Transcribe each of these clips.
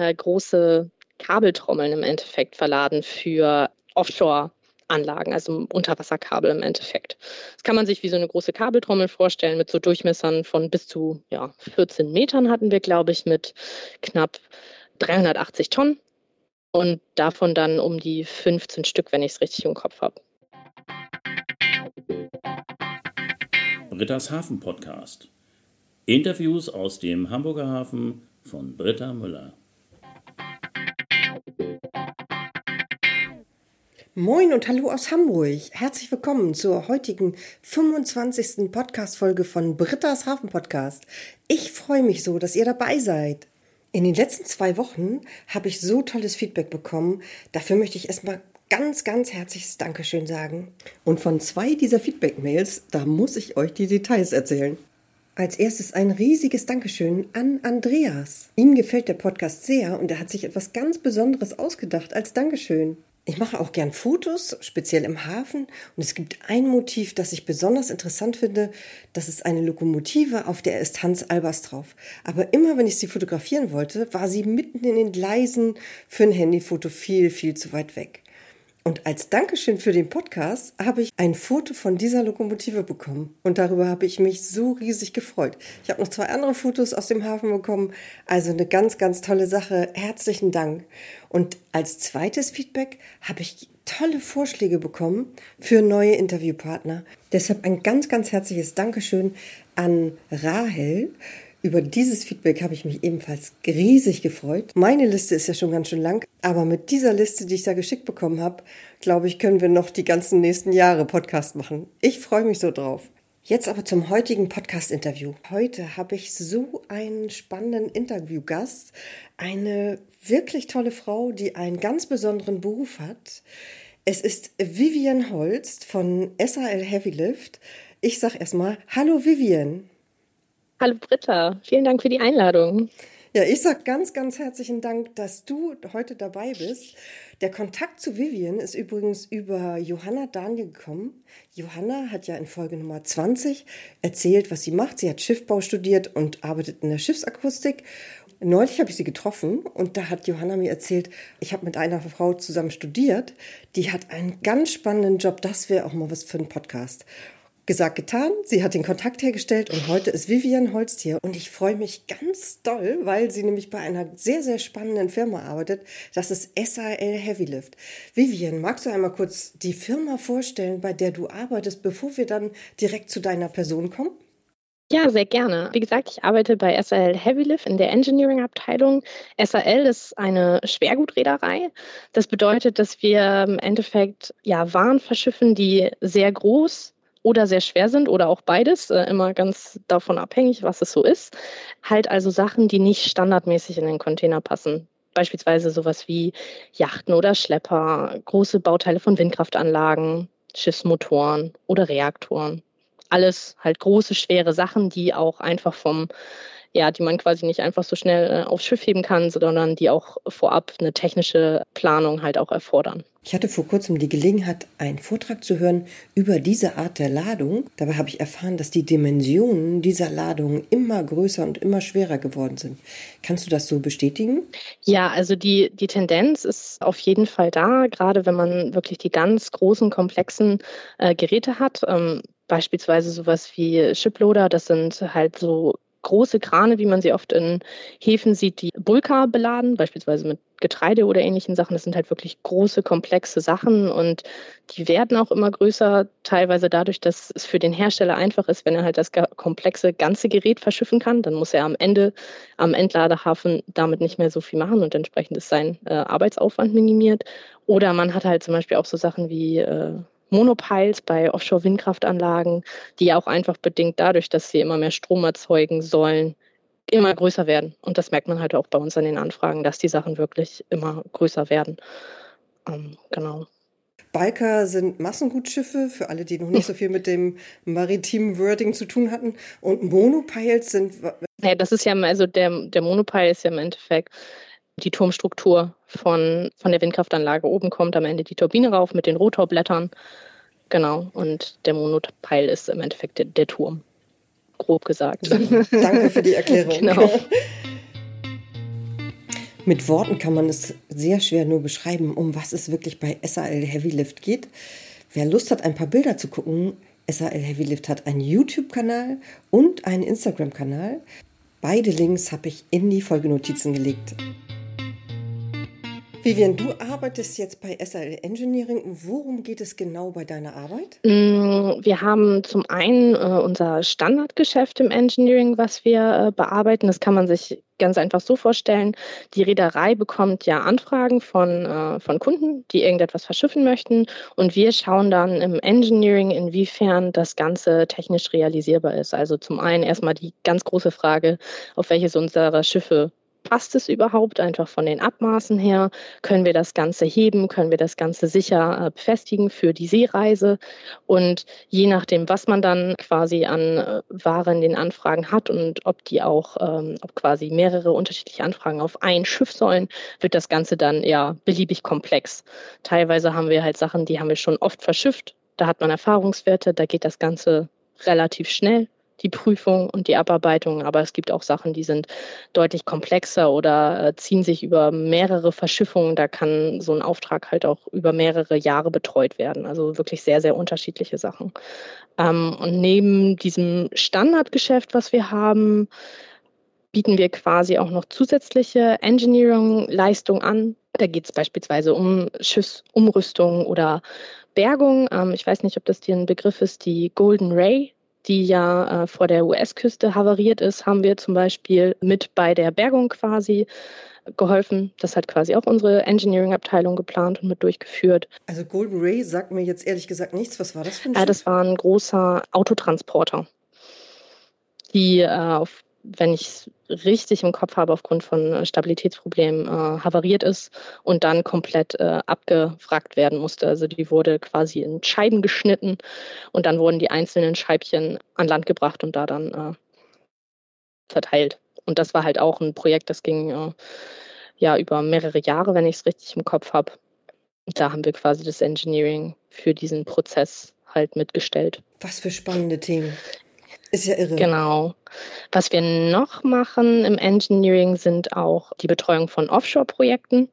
äh, große Kabeltrommeln im Endeffekt verladen für Offshore. Anlagen, also Unterwasserkabel im Endeffekt. Das kann man sich wie so eine große Kabeltrommel vorstellen mit so Durchmessern von bis zu ja, 14 Metern hatten wir, glaube ich, mit knapp 380 Tonnen und davon dann um die 15 Stück, wenn ich es richtig im Kopf habe. Britta's Hafen Podcast. Interviews aus dem Hamburger Hafen von Britta Müller. Moin und hallo aus Hamburg. Herzlich willkommen zur heutigen 25. Podcast-Folge von Britta's Hafen Podcast. Ich freue mich so, dass ihr dabei seid. In den letzten zwei Wochen habe ich so tolles Feedback bekommen. Dafür möchte ich erstmal ganz, ganz herzliches Dankeschön sagen. Und von zwei dieser Feedback-Mails, da muss ich euch die Details erzählen. Als erstes ein riesiges Dankeschön an Andreas. Ihm gefällt der Podcast sehr und er hat sich etwas ganz Besonderes ausgedacht als Dankeschön. Ich mache auch gern Fotos, speziell im Hafen. Und es gibt ein Motiv, das ich besonders interessant finde. Das ist eine Lokomotive, auf der ist Hans Albers drauf. Aber immer, wenn ich sie fotografieren wollte, war sie mitten in den Gleisen für ein Handyfoto viel, viel zu weit weg. Und als Dankeschön für den Podcast habe ich ein Foto von dieser Lokomotive bekommen. Und darüber habe ich mich so riesig gefreut. Ich habe noch zwei andere Fotos aus dem Hafen bekommen. Also eine ganz, ganz tolle Sache. Herzlichen Dank. Und als zweites Feedback habe ich tolle Vorschläge bekommen für neue Interviewpartner. Deshalb ein ganz, ganz herzliches Dankeschön an Rahel über dieses Feedback habe ich mich ebenfalls riesig gefreut. Meine Liste ist ja schon ganz schön lang, aber mit dieser Liste, die ich da geschickt bekommen habe, glaube ich, können wir noch die ganzen nächsten Jahre Podcast machen. Ich freue mich so drauf. Jetzt aber zum heutigen Podcast-Interview. Heute habe ich so einen spannenden Interviewgast, eine wirklich tolle Frau, die einen ganz besonderen Beruf hat. Es ist Vivian Holst von SAL Heavy Lift. Ich sage erstmal Hallo Vivian. Hallo Britta, vielen Dank für die Einladung. Ja, ich sage ganz, ganz herzlichen Dank, dass du heute dabei bist. Der Kontakt zu Vivian ist übrigens über Johanna Daniel gekommen. Johanna hat ja in Folge Nummer 20 erzählt, was sie macht. Sie hat Schiffbau studiert und arbeitet in der Schiffsakustik. Neulich habe ich sie getroffen und da hat Johanna mir erzählt, ich habe mit einer Frau zusammen studiert, die hat einen ganz spannenden Job. Das wäre auch mal was für einen Podcast. Gesagt, getan. Sie hat den Kontakt hergestellt und heute ist Vivian Holst hier. Und ich freue mich ganz doll, weil sie nämlich bei einer sehr, sehr spannenden Firma arbeitet. Das ist SAL Heavy Lift. Vivian, magst du einmal kurz die Firma vorstellen, bei der du arbeitest, bevor wir dann direkt zu deiner Person kommen? Ja, sehr gerne. Wie gesagt, ich arbeite bei SAL Heavy Lift in der Engineering-Abteilung. SAL ist eine Schwergutreederei. Das bedeutet, dass wir im Endeffekt ja, Waren verschiffen, die sehr groß oder sehr schwer sind oder auch beides, äh, immer ganz davon abhängig, was es so ist. Halt also Sachen, die nicht standardmäßig in den Container passen. Beispielsweise sowas wie Yachten oder Schlepper, große Bauteile von Windkraftanlagen, Schiffsmotoren oder Reaktoren. Alles halt große, schwere Sachen, die auch einfach vom ja, die man quasi nicht einfach so schnell äh, aufs Schiff heben kann, sondern die auch vorab eine technische Planung halt auch erfordern. Ich hatte vor kurzem die Gelegenheit, einen Vortrag zu hören über diese Art der Ladung. Dabei habe ich erfahren, dass die Dimensionen dieser Ladung immer größer und immer schwerer geworden sind. Kannst du das so bestätigen? Ja, also die, die Tendenz ist auf jeden Fall da, gerade wenn man wirklich die ganz großen, komplexen äh, Geräte hat. Ähm, beispielsweise sowas wie Shiploader, das sind halt so große Krane, wie man sie oft in Häfen sieht, die Bulka beladen, beispielsweise mit Getreide oder ähnlichen Sachen. Das sind halt wirklich große, komplexe Sachen und die werden auch immer größer, teilweise dadurch, dass es für den Hersteller einfach ist, wenn er halt das komplexe ganze Gerät verschiffen kann, dann muss er am Ende am Entladehafen damit nicht mehr so viel machen und entsprechend ist sein äh, Arbeitsaufwand minimiert. Oder man hat halt zum Beispiel auch so Sachen wie äh, Monopiles bei Offshore-Windkraftanlagen, die ja auch einfach bedingt dadurch, dass sie immer mehr Strom erzeugen sollen, immer größer werden. Und das merkt man halt auch bei uns an den Anfragen, dass die Sachen wirklich immer größer werden. Ähm, genau. Biker sind Massengutschiffe, für alle, die noch nicht so viel mit dem maritimen Wording zu tun hatten. Und Monopiles sind. Ja, das ist ja, also der, der Monopile ist ja im Endeffekt die Turmstruktur von, von der Windkraftanlage. Oben kommt am Ende die Turbine rauf mit den Rotorblättern. Genau. Und der Monopeil ist im Endeffekt der, der Turm. Grob gesagt. Danke für die Erklärung. genau. Mit Worten kann man es sehr schwer nur beschreiben, um was es wirklich bei SAL Heavy Lift geht. Wer Lust hat, ein paar Bilder zu gucken, SAL Heavy Lift hat einen YouTube-Kanal und einen Instagram-Kanal. Beide Links habe ich in die Folgenotizen gelegt. Vivian, du arbeitest jetzt bei SAL Engineering. Worum geht es genau bei deiner Arbeit? Mm, wir haben zum einen äh, unser Standardgeschäft im Engineering, was wir äh, bearbeiten. Das kann man sich ganz einfach so vorstellen. Die Reederei bekommt ja Anfragen von, äh, von Kunden, die irgendetwas verschiffen möchten. Und wir schauen dann im Engineering, inwiefern das Ganze technisch realisierbar ist. Also zum einen erstmal die ganz große Frage, auf welches unserer Schiffe Passt es überhaupt einfach von den Abmaßen her? Können wir das Ganze heben? Können wir das Ganze sicher äh, befestigen für die Seereise? Und je nachdem, was man dann quasi an äh, Ware in den Anfragen hat und ob die auch, ähm, ob quasi mehrere unterschiedliche Anfragen auf ein Schiff sollen, wird das Ganze dann ja beliebig komplex. Teilweise haben wir halt Sachen, die haben wir schon oft verschifft. Da hat man Erfahrungswerte, da geht das Ganze relativ schnell die Prüfung und die Abarbeitung, aber es gibt auch Sachen, die sind deutlich komplexer oder äh, ziehen sich über mehrere Verschiffungen. Da kann so ein Auftrag halt auch über mehrere Jahre betreut werden. Also wirklich sehr, sehr unterschiedliche Sachen. Ähm, und neben diesem Standardgeschäft, was wir haben, bieten wir quasi auch noch zusätzliche Engineering-Leistungen an. Da geht es beispielsweise um Schiffsumrüstung oder Bergung. Ähm, ich weiß nicht, ob das dir ein Begriff ist, die Golden Ray die ja äh, vor der US-Küste havariert ist, haben wir zum Beispiel mit bei der Bergung quasi geholfen. Das hat quasi auch unsere Engineering-Abteilung geplant und mit durchgeführt. Also Golden Ray sagt mir jetzt ehrlich gesagt nichts. Was war das für ein äh, Das war ein großer Autotransporter, die äh, auf wenn ich es richtig im Kopf habe, aufgrund von äh, Stabilitätsproblemen äh, havariert ist und dann komplett äh, abgefragt werden musste. Also die wurde quasi in Scheiben geschnitten und dann wurden die einzelnen Scheibchen an Land gebracht und da dann äh, verteilt. Und das war halt auch ein Projekt, das ging äh, ja über mehrere Jahre, wenn ich es richtig im Kopf habe. Da haben wir quasi das Engineering für diesen Prozess halt mitgestellt. Was für spannende Themen. Ist ja irre. Genau. Was wir noch machen im Engineering sind auch die Betreuung von Offshore-Projekten.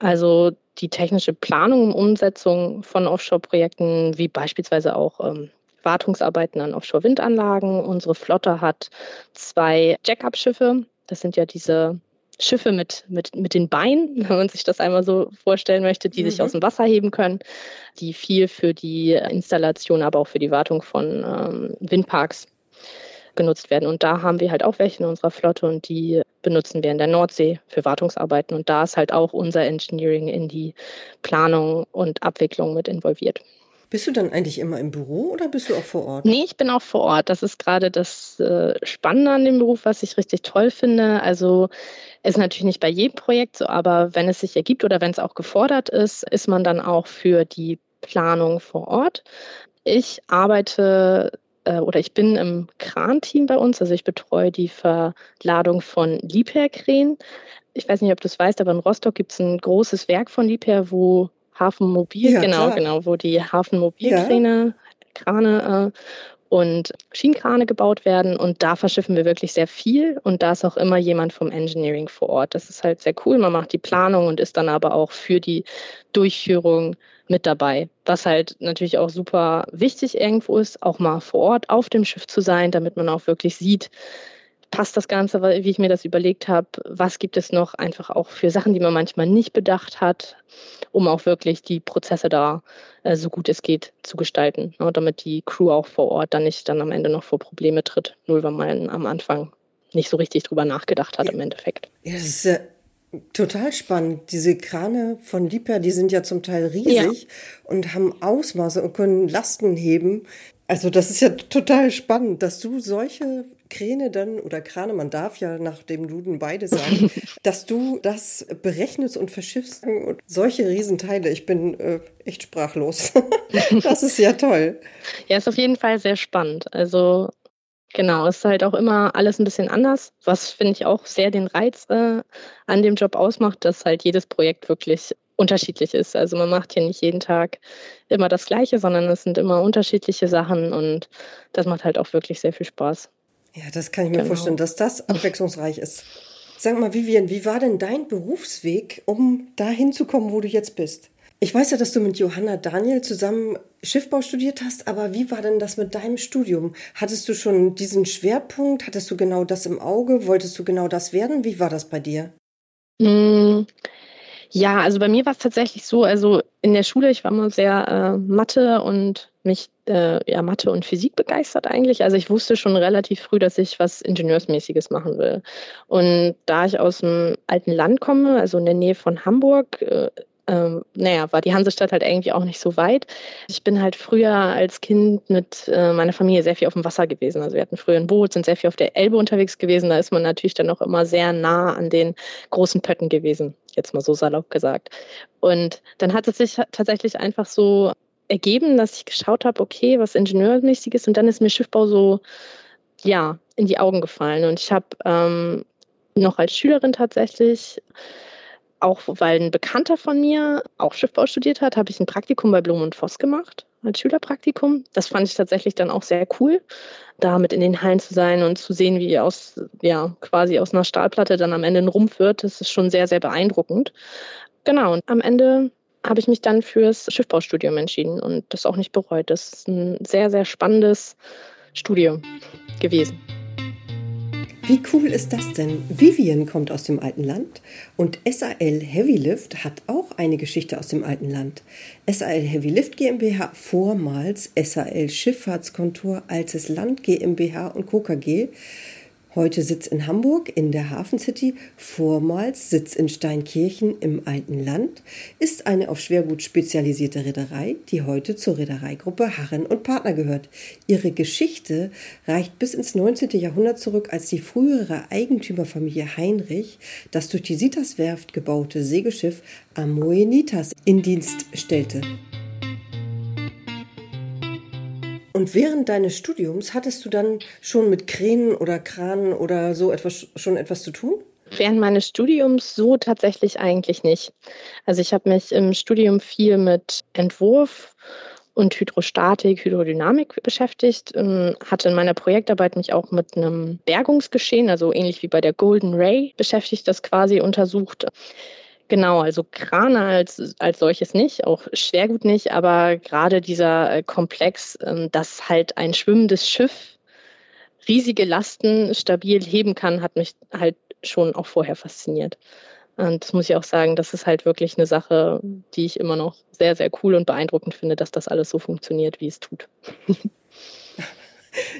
Also die technische Planung und Umsetzung von Offshore-Projekten, wie beispielsweise auch ähm, Wartungsarbeiten an Offshore-Windanlagen. Unsere Flotte hat zwei Jack-up-Schiffe. Das sind ja diese Schiffe mit, mit, mit den Beinen, wenn man sich das einmal so vorstellen möchte, die mhm. sich aus dem Wasser heben können, die viel für die Installation, aber auch für die Wartung von ähm, Windparks genutzt werden. Und da haben wir halt auch welche in unserer Flotte und die benutzen wir in der Nordsee für Wartungsarbeiten. Und da ist halt auch unser Engineering in die Planung und Abwicklung mit involviert. Bist du dann eigentlich immer im Büro oder bist du auch vor Ort? Nee, ich bin auch vor Ort. Das ist gerade das äh, Spannende an dem Beruf, was ich richtig toll finde. Also ist natürlich nicht bei jedem Projekt so, aber wenn es sich ergibt oder wenn es auch gefordert ist, ist man dann auch für die Planung vor Ort. Ich arbeite äh, oder ich bin im Kran-Team bei uns, also ich betreue die Verladung von Liebherr-Krähen. Ich weiß nicht, ob du es weißt, aber in Rostock gibt es ein großes Werk von Liebherr, wo Hafenmobil, ja, genau, klar. genau, wo die Hafenmobilkräne. Krane äh, und Schienenkrane gebaut werden und da verschiffen wir wirklich sehr viel und da ist auch immer jemand vom Engineering vor Ort. Das ist halt sehr cool. Man macht die Planung und ist dann aber auch für die Durchführung mit dabei. Was halt natürlich auch super wichtig irgendwo ist, auch mal vor Ort auf dem Schiff zu sein, damit man auch wirklich sieht, passt das Ganze, wie ich mir das überlegt habe, was gibt es noch einfach auch für Sachen, die man manchmal nicht bedacht hat, um auch wirklich die Prozesse da äh, so gut es geht zu gestalten, ne, damit die Crew auch vor Ort dann nicht dann am Ende noch vor Probleme tritt, nur weil man am Anfang nicht so richtig drüber nachgedacht hat im Endeffekt. Ja, das ist ja total spannend. Diese Krane von Liebherr, die sind ja zum Teil riesig ja. und haben Ausmaße und können Lasten heben. Also das ist ja total spannend, dass du solche Kräne dann oder Krane, man darf ja nach dem Duden beide sagen, dass du das berechnest und verschiffst und solche Riesenteile. Ich bin äh, echt sprachlos. das ist ja toll. Ja, ist auf jeden Fall sehr spannend. Also Genau, es ist halt auch immer alles ein bisschen anders, was finde ich auch sehr den Reiz äh, an dem Job ausmacht, dass halt jedes Projekt wirklich unterschiedlich ist. Also man macht hier nicht jeden Tag immer das Gleiche, sondern es sind immer unterschiedliche Sachen und das macht halt auch wirklich sehr viel Spaß. Ja, das kann ich mir genau. vorstellen, dass das abwechslungsreich ist. Sag mal, Vivian, wie war denn dein Berufsweg, um da hinzukommen, wo du jetzt bist? Ich weiß ja, dass du mit Johanna Daniel zusammen Schiffbau studiert hast, aber wie war denn das mit deinem Studium? Hattest du schon diesen Schwerpunkt? Hattest du genau das im Auge? Wolltest du genau das werden? Wie war das bei dir? Mm, ja, also bei mir war es tatsächlich so, also in der Schule, ich war immer sehr äh, Mathe und mich äh, ja Mathe und Physik begeistert eigentlich. Also ich wusste schon relativ früh, dass ich was Ingenieursmäßiges machen will. Und da ich aus dem alten Land komme, also in der Nähe von Hamburg, äh, ähm, naja, war die Hansestadt halt irgendwie auch nicht so weit. Ich bin halt früher als Kind mit äh, meiner Familie sehr viel auf dem Wasser gewesen. Also wir hatten früher ein Boot, sind sehr viel auf der Elbe unterwegs gewesen. Da ist man natürlich dann auch immer sehr nah an den großen Pötten gewesen, jetzt mal so salopp gesagt. Und dann hat es sich tatsächlich einfach so ergeben, dass ich geschaut habe, okay, was Ingenieurmäßiges und dann ist mir Schiffbau so, ja, in die Augen gefallen. Und ich habe ähm, noch als Schülerin tatsächlich auch weil ein Bekannter von mir auch Schiffbau studiert hat, habe ich ein Praktikum bei Blum und Voss gemacht als Schülerpraktikum. Das fand ich tatsächlich dann auch sehr cool, da mit in den Hallen zu sein und zu sehen, wie aus, ja, quasi aus einer Stahlplatte dann am Ende ein Rumpf wird. Das ist schon sehr, sehr beeindruckend. Genau, und am Ende habe ich mich dann fürs Schiffbaustudium entschieden und das auch nicht bereut. Das ist ein sehr, sehr spannendes Studium gewesen. Wie cool ist das denn? Vivian kommt aus dem alten Land und SAL Heavylift hat auch eine Geschichte aus dem alten Land. SAL Heavylift GmbH, vormals SAL Schifffahrtskontor, altes Land GmbH und Co. Heute Sitz in Hamburg in der Hafen City, vormals Sitz in Steinkirchen im alten Land, ist eine auf Schwergut spezialisierte Reederei, die heute zur Reedereigruppe Harren und Partner gehört. Ihre Geschichte reicht bis ins 19. Jahrhundert zurück, als die frühere Eigentümerfamilie Heinrich das durch die Sitas-Werft gebaute Segelschiff Amoenitas in Dienst stellte. Und während deines Studiums hattest du dann schon mit Kränen oder Kranen oder so etwas schon etwas zu tun? Während meines Studiums so tatsächlich eigentlich nicht. Also ich habe mich im Studium viel mit Entwurf und Hydrostatik, Hydrodynamik beschäftigt, ähm, hatte in meiner Projektarbeit mich auch mit einem Bergungsgeschehen, also ähnlich wie bei der Golden Ray beschäftigt, das quasi untersucht. Genau, also Krane als, als solches nicht, auch Schwergut nicht, aber gerade dieser äh, Komplex, ähm, dass halt ein schwimmendes Schiff riesige Lasten stabil heben kann, hat mich halt schon auch vorher fasziniert. Und das muss ich auch sagen, das ist halt wirklich eine Sache, die ich immer noch sehr, sehr cool und beeindruckend finde, dass das alles so funktioniert, wie es tut.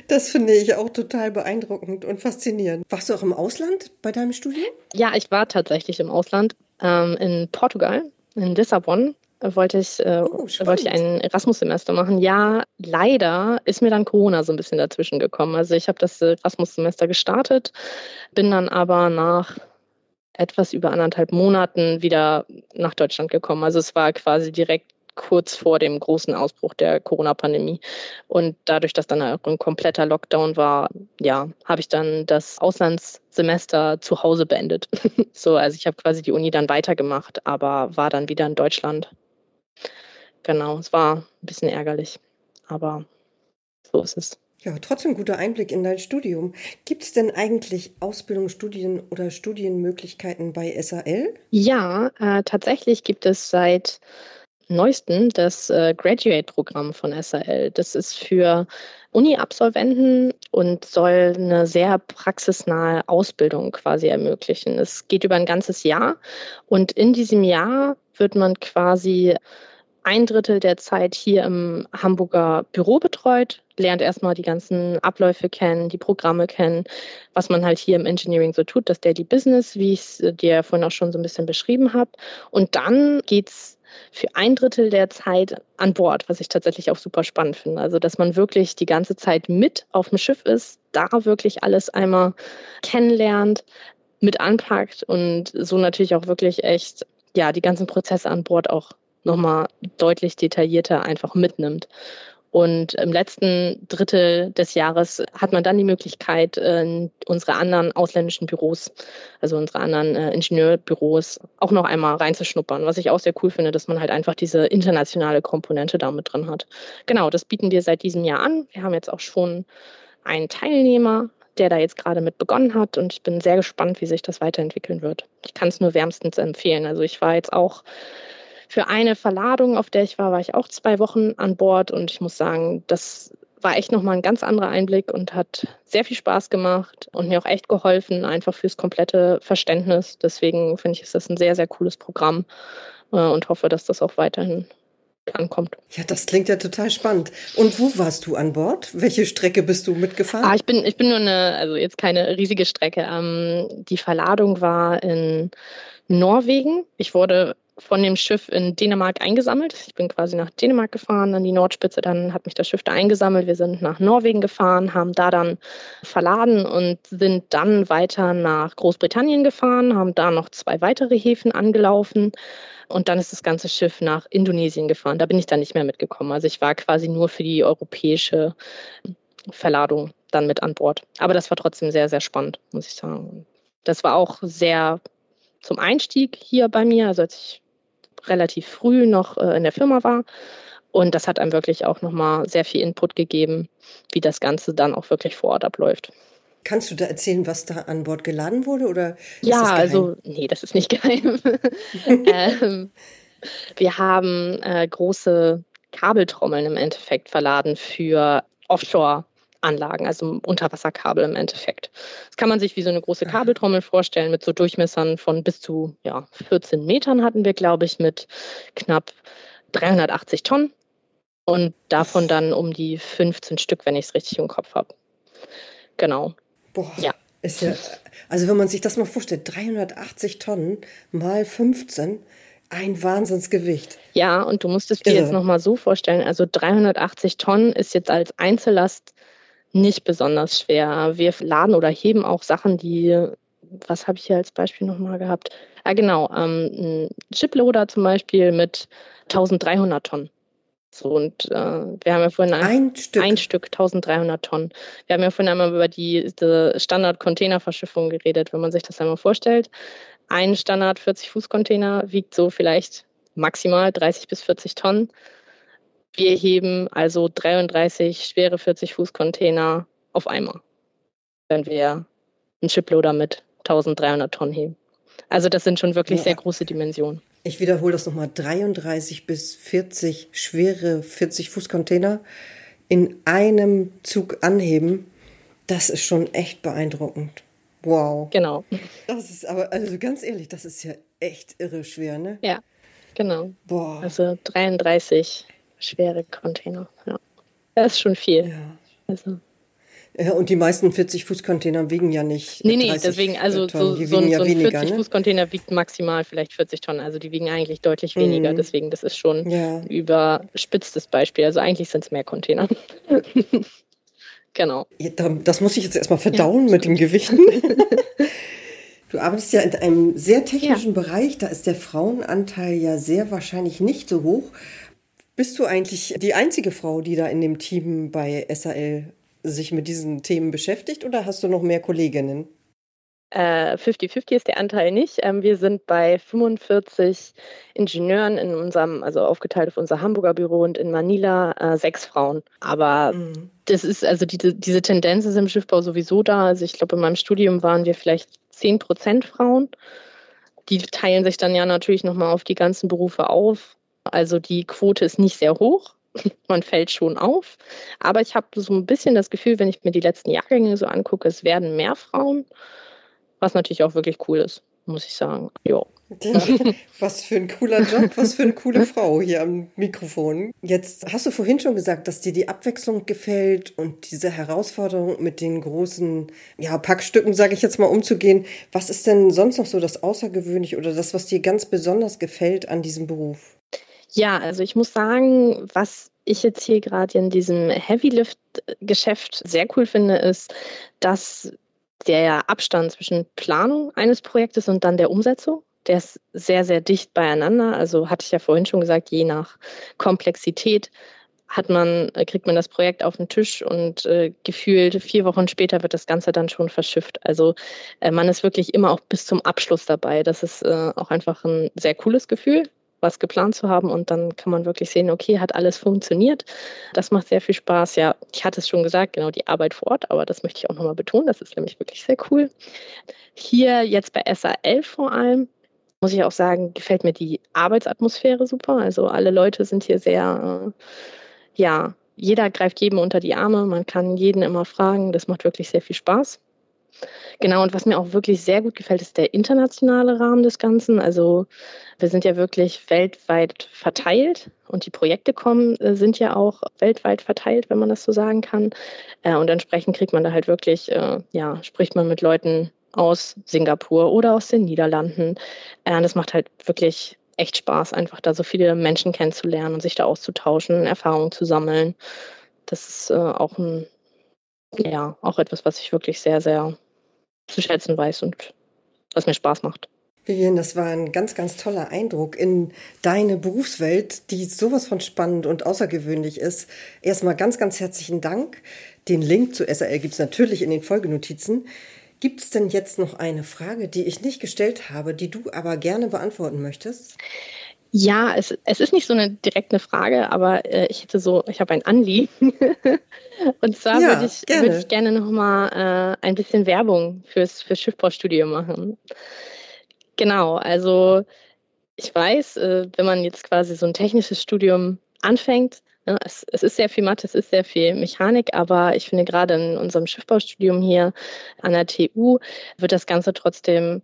Das finde ich auch total beeindruckend und faszinierend. Warst du auch im Ausland bei deinem Studium? Ja, ich war tatsächlich im Ausland. Ähm, in Portugal, in Lissabon, wollte ich, äh, oh, wollte ich ein Erasmus-Semester machen. Ja, leider ist mir dann Corona so ein bisschen dazwischen gekommen. Also ich habe das Erasmus-Semester gestartet, bin dann aber nach etwas über anderthalb Monaten wieder nach Deutschland gekommen. Also es war quasi direkt kurz vor dem großen Ausbruch der Corona-Pandemie. Und dadurch, dass dann ein kompletter Lockdown war, ja, habe ich dann das Auslandssemester zu Hause beendet. so, also ich habe quasi die Uni dann weitergemacht, aber war dann wieder in Deutschland. Genau, es war ein bisschen ärgerlich, aber so ist es. Ja, trotzdem guter Einblick in dein Studium. Gibt es denn eigentlich Ausbildung, Studien oder Studienmöglichkeiten bei SAL? Ja, äh, tatsächlich gibt es seit neuesten das äh, Graduate-Programm von SAL. Das ist für Uni-Absolventen und soll eine sehr praxisnahe Ausbildung quasi ermöglichen. Es geht über ein ganzes Jahr und in diesem Jahr wird man quasi ein Drittel der Zeit hier im Hamburger Büro betreut, lernt erstmal die ganzen Abläufe kennen, die Programme kennen, was man halt hier im Engineering so tut, das Daily Business, wie ich es dir vorhin auch schon so ein bisschen beschrieben habe. Und dann geht es für ein Drittel der Zeit an Bord, was ich tatsächlich auch super spannend finde. Also, dass man wirklich die ganze Zeit mit auf dem Schiff ist, da wirklich alles einmal kennenlernt, mit anpackt und so natürlich auch wirklich echt, ja, die ganzen Prozesse an Bord auch nochmal deutlich detaillierter einfach mitnimmt. Und im letzten Drittel des Jahres hat man dann die Möglichkeit, äh, unsere anderen ausländischen Büros, also unsere anderen äh, Ingenieurbüros, auch noch einmal reinzuschnuppern. Was ich auch sehr cool finde, dass man halt einfach diese internationale Komponente damit drin hat. Genau, das bieten wir seit diesem Jahr an. Wir haben jetzt auch schon einen Teilnehmer, der da jetzt gerade mit begonnen hat und ich bin sehr gespannt, wie sich das weiterentwickeln wird. Ich kann es nur wärmstens empfehlen. Also ich war jetzt auch für eine Verladung, auf der ich war, war ich auch zwei Wochen an Bord und ich muss sagen, das war echt nochmal ein ganz anderer Einblick und hat sehr viel Spaß gemacht und mir auch echt geholfen, einfach fürs komplette Verständnis. Deswegen finde ich, ist das ein sehr, sehr cooles Programm äh, und hoffe, dass das auch weiterhin ankommt. Ja, das klingt ja total spannend. Und wo warst du an Bord? Welche Strecke bist du mitgefahren? Ah, ich bin, ich bin nur eine, also jetzt keine riesige Strecke. Ähm, die Verladung war in Norwegen. Ich wurde von dem Schiff in Dänemark eingesammelt. Ich bin quasi nach Dänemark gefahren, an die Nordspitze, dann hat mich das Schiff da eingesammelt. Wir sind nach Norwegen gefahren, haben da dann verladen und sind dann weiter nach Großbritannien gefahren, haben da noch zwei weitere Häfen angelaufen und dann ist das ganze Schiff nach Indonesien gefahren. Da bin ich dann nicht mehr mitgekommen. Also ich war quasi nur für die europäische Verladung dann mit an Bord. Aber das war trotzdem sehr, sehr spannend, muss ich sagen. Das war auch sehr zum Einstieg hier bei mir, also als ich relativ früh noch äh, in der Firma war. Und das hat einem wirklich auch nochmal sehr viel Input gegeben, wie das Ganze dann auch wirklich vor Ort abläuft. Kannst du da erzählen, was da an Bord geladen wurde? Oder ja, also, nee, das ist nicht geheim. ähm, wir haben äh, große Kabeltrommeln im Endeffekt verladen für Offshore Anlagen, also Unterwasserkabel im Endeffekt. Das kann man sich wie so eine große Kabeltrommel vorstellen mit so Durchmessern von bis zu ja, 14 Metern hatten wir, glaube ich, mit knapp 380 Tonnen und davon dann um die 15 Stück, wenn ich es richtig im Kopf habe. Genau. Boah. Ja. Ist ja, also wenn man sich das mal vorstellt, 380 Tonnen mal 15, ein Wahnsinnsgewicht. Ja, und du musst es dir Irre. jetzt nochmal so vorstellen, also 380 Tonnen ist jetzt als Einzellast nicht besonders schwer. Wir laden oder heben auch Sachen, die, was habe ich hier als Beispiel nochmal gehabt? Ah, genau, ähm, ein Chiploader zum Beispiel mit 1300 Tonnen. So, und äh, wir haben ja vorhin ein, ein, Stück. ein Stück 1300 Tonnen. Wir haben ja vorhin einmal über die, die Standard-Containerverschiffung geredet, wenn man sich das einmal vorstellt. Ein Standard 40-Fuß-Container wiegt so vielleicht maximal 30 bis 40 Tonnen. Wir heben also 33 schwere 40 Fuß Container auf einmal, wenn wir einen Chiploader mit 1300 Tonnen heben. Also das sind schon wirklich ja. sehr große Dimensionen. Ich wiederhole das nochmal. 33 bis 40 schwere 40 Fuß Container in einem Zug anheben. Das ist schon echt beeindruckend. Wow. Genau. Das ist aber, also ganz ehrlich, das ist ja echt irre schwer, ne? Ja, genau. Boah. Also 33 schwere Container. Ja. Das ist schon viel. Ja. Also. Ja, und die meisten 40-Fuß-Container wiegen ja nicht. Nee, nee, deswegen, also Tonnen. so, so, ja so ein 40-Fuß-Container ne? wiegt maximal vielleicht 40 Tonnen. Also die wiegen eigentlich deutlich weniger. Mhm. Deswegen, das ist schon ja. ein überspitztes Beispiel. Also eigentlich sind es mehr Container. genau. Ja, das muss ich jetzt erstmal verdauen mit den Gewichten. Du arbeitest ja in einem sehr technischen Bereich, da ist der Frauenanteil ja sehr wahrscheinlich nicht so hoch. Bist du eigentlich die einzige Frau, die da in dem Team bei SAL sich mit diesen Themen beschäftigt oder hast du noch mehr Kolleginnen? 50-50 äh, ist der Anteil nicht. Ähm, wir sind bei 45 Ingenieuren in unserem, also aufgeteilt auf unser Hamburger Büro und in Manila äh, sechs Frauen. Aber mhm. das ist, also diese, diese Tendenz ist im Schiffbau sowieso da. Also ich glaube, in meinem Studium waren wir vielleicht 10 Prozent Frauen. Die teilen sich dann ja natürlich nochmal auf die ganzen Berufe auf. Also die Quote ist nicht sehr hoch. Man fällt schon auf. Aber ich habe so ein bisschen das Gefühl, wenn ich mir die letzten Jahrgänge so angucke, es werden mehr Frauen, was natürlich auch wirklich cool ist, muss ich sagen. Ja. Was für ein cooler Job, was für eine coole Frau hier am Mikrofon. Jetzt hast du vorhin schon gesagt, dass dir die Abwechslung gefällt und diese Herausforderung mit den großen ja, Packstücken, sage ich jetzt mal, umzugehen. Was ist denn sonst noch so das Außergewöhnliche oder das, was dir ganz besonders gefällt an diesem Beruf? Ja, also ich muss sagen, was ich jetzt hier gerade in diesem Heavy-Lift-Geschäft sehr cool finde, ist, dass der Abstand zwischen Planung eines Projektes und dann der Umsetzung, der ist sehr, sehr dicht beieinander. Also hatte ich ja vorhin schon gesagt, je nach Komplexität hat man, kriegt man das Projekt auf den Tisch und äh, gefühlt vier Wochen später wird das Ganze dann schon verschifft. Also äh, man ist wirklich immer auch bis zum Abschluss dabei. Das ist äh, auch einfach ein sehr cooles Gefühl was geplant zu haben und dann kann man wirklich sehen, okay, hat alles funktioniert. Das macht sehr viel Spaß. Ja, ich hatte es schon gesagt, genau die Arbeit vor Ort, aber das möchte ich auch nochmal betonen. Das ist nämlich wirklich sehr cool. Hier jetzt bei SAL vor allem muss ich auch sagen, gefällt mir die Arbeitsatmosphäre super. Also alle Leute sind hier sehr, äh, ja, jeder greift jedem unter die Arme. Man kann jeden immer fragen. Das macht wirklich sehr viel Spaß. Genau, und was mir auch wirklich sehr gut gefällt, ist der internationale Rahmen des Ganzen. Also wir sind ja wirklich weltweit verteilt und die Projekte kommen, äh, sind ja auch weltweit verteilt, wenn man das so sagen kann. Äh, und entsprechend kriegt man da halt wirklich, äh, ja, spricht man mit Leuten aus Singapur oder aus den Niederlanden. Das macht halt wirklich echt Spaß, einfach da so viele Menschen kennenzulernen und sich da auszutauschen, Erfahrungen zu sammeln. Das ist auch ein, ja, auch etwas, was ich wirklich sehr, sehr zu schätzen weiß und was mir Spaß macht. Vivian, das war ein ganz, ganz toller Eindruck in deine Berufswelt, die sowas von spannend und außergewöhnlich ist. Erstmal ganz, ganz herzlichen Dank. Den Link zu SAL gibt es natürlich in den Folgenotizen. Gibt es denn jetzt noch eine Frage, die ich nicht gestellt habe, die du aber gerne beantworten möchtest? Ja, es, es ist nicht so eine direkte Frage, aber äh, ich hätte so, ich habe ein Anliegen. Und zwar ja, würde ich gerne, würd ich gerne noch mal äh, ein bisschen Werbung fürs, fürs Schiffbaustudium machen. Genau, also ich weiß, äh, wenn man jetzt quasi so ein technisches Studium anfängt, ne, es, es, ist sehr viel Mathe, es ist sehr viel Mechanik, aber ich finde gerade in unserem Schiffbaustudium hier an der TU wird das Ganze trotzdem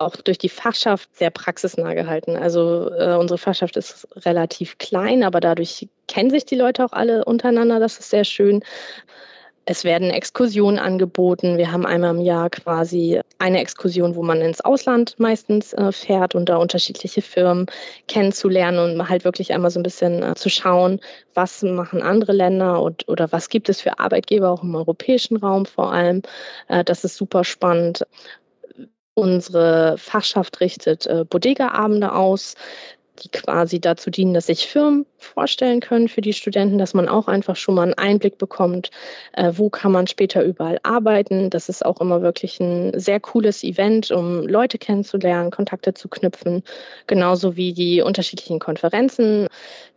auch durch die Fachschaft sehr praxisnah gehalten. Also äh, unsere Fachschaft ist relativ klein, aber dadurch kennen sich die Leute auch alle untereinander. Das ist sehr schön. Es werden Exkursionen angeboten. Wir haben einmal im Jahr quasi eine Exkursion, wo man ins Ausland meistens äh, fährt und da unterschiedliche Firmen kennenzulernen und halt wirklich einmal so ein bisschen äh, zu schauen, was machen andere Länder und oder was gibt es für Arbeitgeber auch im europäischen Raum vor allem. Äh, das ist super spannend. Unsere Fachschaft richtet äh, Bodega-Abende aus, die quasi dazu dienen, dass sich Firmen vorstellen können für die Studenten, dass man auch einfach schon mal einen Einblick bekommt, äh, wo kann man später überall arbeiten. Das ist auch immer wirklich ein sehr cooles Event, um Leute kennenzulernen, Kontakte zu knüpfen, genauso wie die unterschiedlichen Konferenzen,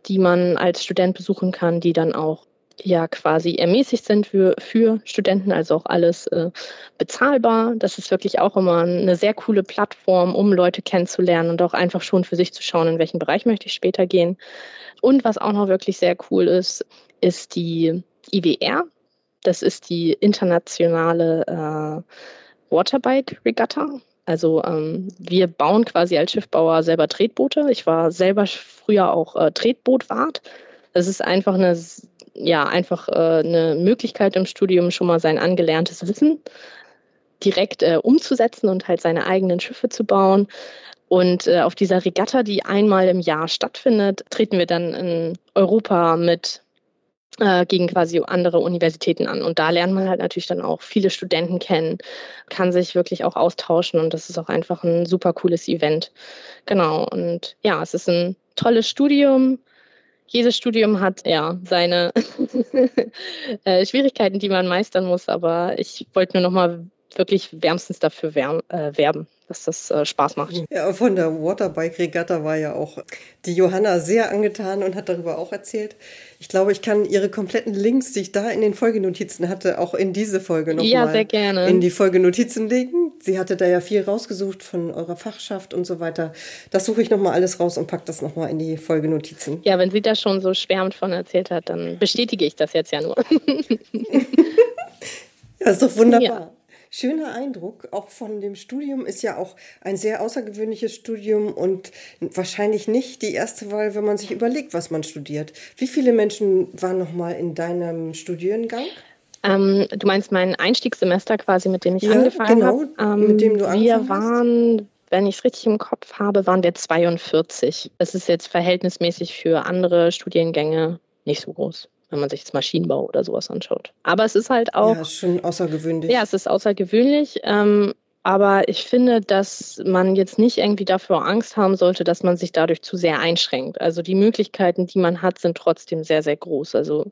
die man als Student besuchen kann, die dann auch ja quasi ermäßigt sind für, für Studenten, also auch alles äh, bezahlbar. Das ist wirklich auch immer eine sehr coole Plattform, um Leute kennenzulernen und auch einfach schon für sich zu schauen, in welchen Bereich möchte ich später gehen. Und was auch noch wirklich sehr cool ist, ist die IWR. Das ist die internationale äh, Waterbike Regatta. Also ähm, wir bauen quasi als Schiffbauer selber Tretboote. Ich war selber früher auch äh, Tretbootwart. Das ist einfach eine ja einfach äh, eine Möglichkeit im Studium schon mal sein angelerntes Wissen direkt äh, umzusetzen und halt seine eigenen Schiffe zu bauen. Und äh, auf dieser Regatta, die einmal im Jahr stattfindet, treten wir dann in Europa mit äh, gegen quasi andere Universitäten an. Und da lernt man halt natürlich dann auch viele Studenten kennen, kann sich wirklich auch austauschen und das ist auch einfach ein super cooles Event. Genau. Und ja, es ist ein tolles Studium jedes Studium hat ja seine äh, Schwierigkeiten, die man meistern muss, aber ich wollte nur noch mal wirklich wärmstens dafür äh, werben, dass das äh, Spaß macht. Ja, von der Waterbike-Regatta war ja auch die Johanna sehr angetan und hat darüber auch erzählt. Ich glaube, ich kann ihre kompletten Links, die ich da in den Folgenotizen hatte, auch in diese Folge nochmal ja, sehr gerne. in die Folgenotizen legen. Sie hatte da ja viel rausgesucht von eurer Fachschaft und so weiter. Das suche ich nochmal alles raus und packe das nochmal in die Folgenotizen. Ja, wenn sie da schon so schwärmend von erzählt hat, dann bestätige ich das jetzt ja nur. ja, ist doch wunderbar. Ja schöner Eindruck. Auch von dem Studium ist ja auch ein sehr außergewöhnliches Studium und wahrscheinlich nicht die erste Wahl, wenn man sich überlegt, was man studiert. Wie viele Menschen waren noch mal in deinem Studiengang? Ähm, du meinst mein Einstiegssemester quasi, mit dem ich ja, angefangen genau, habe? Ähm, mit dem du angefangen Wir waren, wenn ich es richtig im Kopf habe, waren wir 42. Das ist jetzt verhältnismäßig für andere Studiengänge nicht so groß wenn man sich jetzt Maschinenbau oder sowas anschaut. Aber es ist halt auch. Ja, ist schon außergewöhnlich. Ja, es ist außergewöhnlich. Ähm, aber ich finde, dass man jetzt nicht irgendwie dafür Angst haben sollte, dass man sich dadurch zu sehr einschränkt. Also die Möglichkeiten, die man hat, sind trotzdem sehr, sehr groß. Also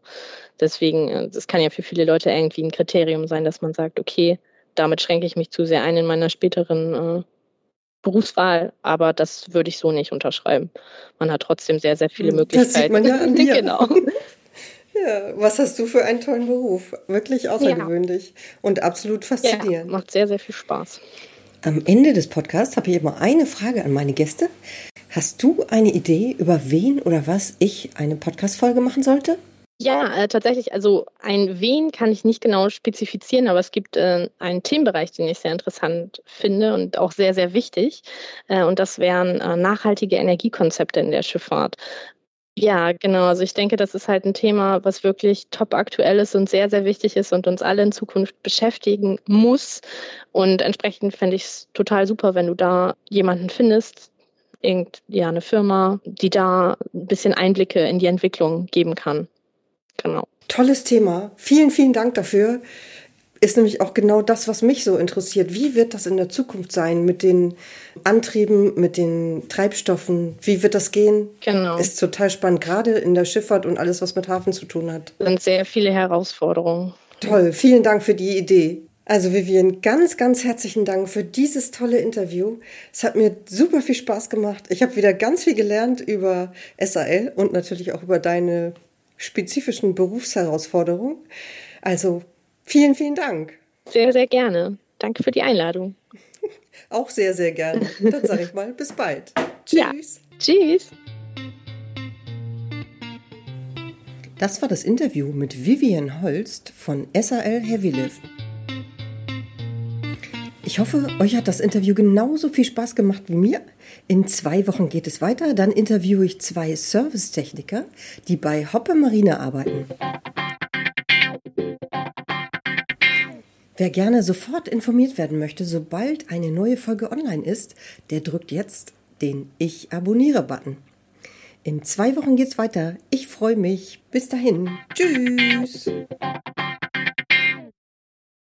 deswegen, äh, das kann ja für viele Leute irgendwie ein Kriterium sein, dass man sagt, okay, damit schränke ich mich zu sehr ein in meiner späteren äh, Berufswahl, aber das würde ich so nicht unterschreiben. Man hat trotzdem sehr, sehr viele Möglichkeiten. Das sieht man ja an dir. genau. Ja, was hast du für einen tollen Beruf? Wirklich außergewöhnlich ja. und absolut faszinierend. Ja, macht sehr, sehr viel Spaß. Am Ende des Podcasts habe ich immer eine Frage an meine Gäste. Hast du eine Idee, über wen oder was ich eine Podcast-Folge machen sollte? Ja, äh, tatsächlich. Also ein wen kann ich nicht genau spezifizieren, aber es gibt äh, einen Themenbereich, den ich sehr interessant finde und auch sehr, sehr wichtig. Äh, und das wären äh, nachhaltige Energiekonzepte in der Schifffahrt. Ja, genau. Also ich denke, das ist halt ein Thema, was wirklich top aktuell ist und sehr, sehr wichtig ist und uns alle in Zukunft beschäftigen muss. Und entsprechend fände ich es total super, wenn du da jemanden findest, irgend, ja, eine Firma, die da ein bisschen Einblicke in die Entwicklung geben kann. Genau. Tolles Thema. Vielen, vielen Dank dafür. Ist nämlich auch genau das, was mich so interessiert. Wie wird das in der Zukunft sein mit den Antrieben, mit den Treibstoffen? Wie wird das gehen? Genau. Ist total spannend, gerade in der Schifffahrt und alles, was mit Hafen zu tun hat. Das sind sehr viele Herausforderungen. Toll. Vielen Dank für die Idee. Also Vivian, ganz, ganz herzlichen Dank für dieses tolle Interview. Es hat mir super viel Spaß gemacht. Ich habe wieder ganz viel gelernt über SAL und natürlich auch über deine spezifischen Berufsherausforderungen. Also vielen, vielen Dank. Sehr, sehr gerne. Danke für die Einladung. Auch sehr, sehr gerne. Dann sage ich mal, bis bald. Tschüss. Ja. Tschüss. Das war das Interview mit Vivian Holst von SAL Heavylift. Ich hoffe, euch hat das Interview genauso viel Spaß gemacht wie mir. In zwei Wochen geht es weiter. Dann interviewe ich zwei Servicetechniker, die bei Hoppe Marine arbeiten. Wer gerne sofort informiert werden möchte, sobald eine neue Folge online ist, der drückt jetzt den Ich abonniere-Button. In zwei Wochen geht's weiter. Ich freue mich. Bis dahin. Tschüss.